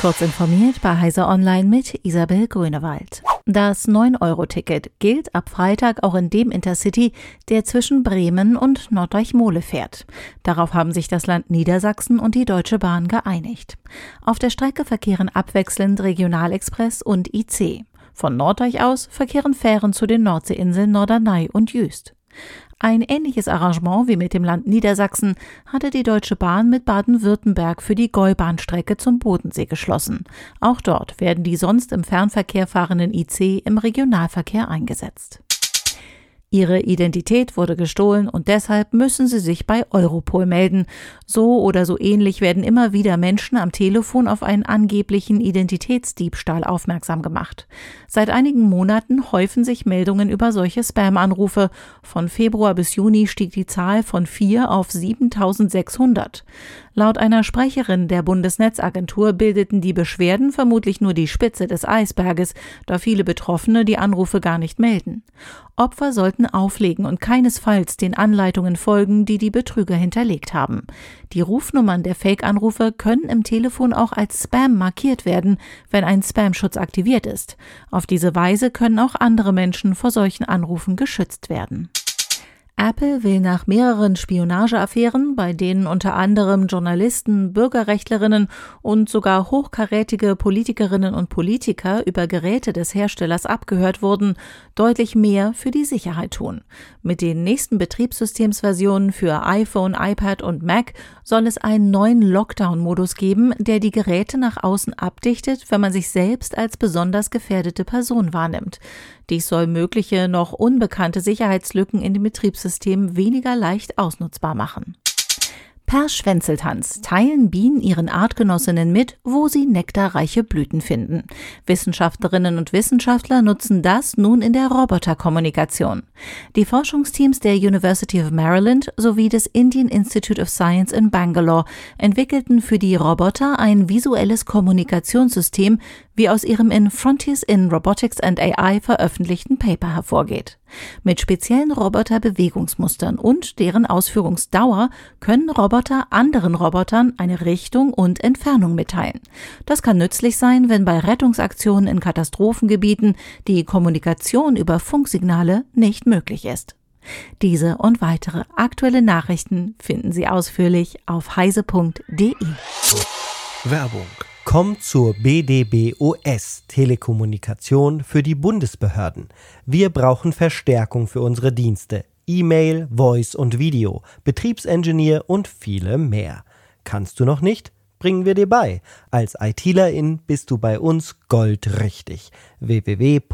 Kurz informiert bei Heise Online mit Isabel Grünewald. Das 9-Euro-Ticket gilt ab Freitag auch in dem Intercity, der zwischen Bremen und Norddeich-Mole fährt. Darauf haben sich das Land Niedersachsen und die Deutsche Bahn geeinigt. Auf der Strecke verkehren abwechselnd Regionalexpress und IC. Von Norddeich aus verkehren Fähren zu den Nordseeinseln Norderney und Jüst. Ein ähnliches Arrangement wie mit dem Land Niedersachsen hatte die Deutsche Bahn mit Baden-Württemberg für die Gäubahnstrecke zum Bodensee geschlossen. Auch dort werden die sonst im Fernverkehr fahrenden IC im Regionalverkehr eingesetzt. Ihre Identität wurde gestohlen und deshalb müssen sie sich bei Europol melden. So oder so ähnlich werden immer wieder Menschen am Telefon auf einen angeblichen Identitätsdiebstahl aufmerksam gemacht. Seit einigen Monaten häufen sich Meldungen über solche Spam-Anrufe. Von Februar bis Juni stieg die Zahl von 4 auf 7600. Laut einer Sprecherin der Bundesnetzagentur bildeten die Beschwerden vermutlich nur die Spitze des Eisberges, da viele Betroffene die Anrufe gar nicht melden. Opfer sollten auflegen und keinesfalls den Anleitungen folgen, die die Betrüger hinterlegt haben. Die Rufnummern der Fake-Anrufe können im Telefon auch als Spam markiert werden, wenn ein Spam-Schutz aktiviert ist. Auf diese Weise können auch andere Menschen vor solchen Anrufen geschützt werden. Apple will nach mehreren Spionageaffären, bei denen unter anderem Journalisten, Bürgerrechtlerinnen und sogar hochkarätige Politikerinnen und Politiker über Geräte des Herstellers abgehört wurden, deutlich mehr für die Sicherheit tun. Mit den nächsten Betriebssystemsversionen für iPhone, iPad und Mac soll es einen neuen Lockdown-Modus geben, der die Geräte nach außen abdichtet, wenn man sich selbst als besonders gefährdete Person wahrnimmt. Dies soll mögliche noch unbekannte Sicherheitslücken in dem Betriebssystem weniger leicht ausnutzbar machen. Per Schwänzeltanz teilen Bienen ihren Artgenossinnen mit, wo sie nektarreiche Blüten finden. Wissenschaftlerinnen und Wissenschaftler nutzen das nun in der Roboterkommunikation. Die Forschungsteams der University of Maryland sowie des Indian Institute of Science in Bangalore entwickelten für die Roboter ein visuelles Kommunikationssystem, wie aus ihrem in Frontiers in Robotics and AI veröffentlichten Paper hervorgeht. Mit speziellen Roboterbewegungsmustern und deren Ausführungsdauer können Roboter anderen Robotern eine Richtung und Entfernung mitteilen. Das kann nützlich sein, wenn bei Rettungsaktionen in Katastrophengebieten die Kommunikation über Funksignale nicht möglich ist. Diese und weitere aktuelle Nachrichten finden Sie ausführlich auf heise.de. Werbung Kommt zur BDBOS Telekommunikation für die Bundesbehörden. Wir brauchen Verstärkung für unsere Dienste. E-Mail, Voice und Video, Betriebsengineer und viele mehr. Kannst du noch nicht? Bringen wir dir bei. Als ITlerin bist du bei uns goldrichtig. www.bdbos.de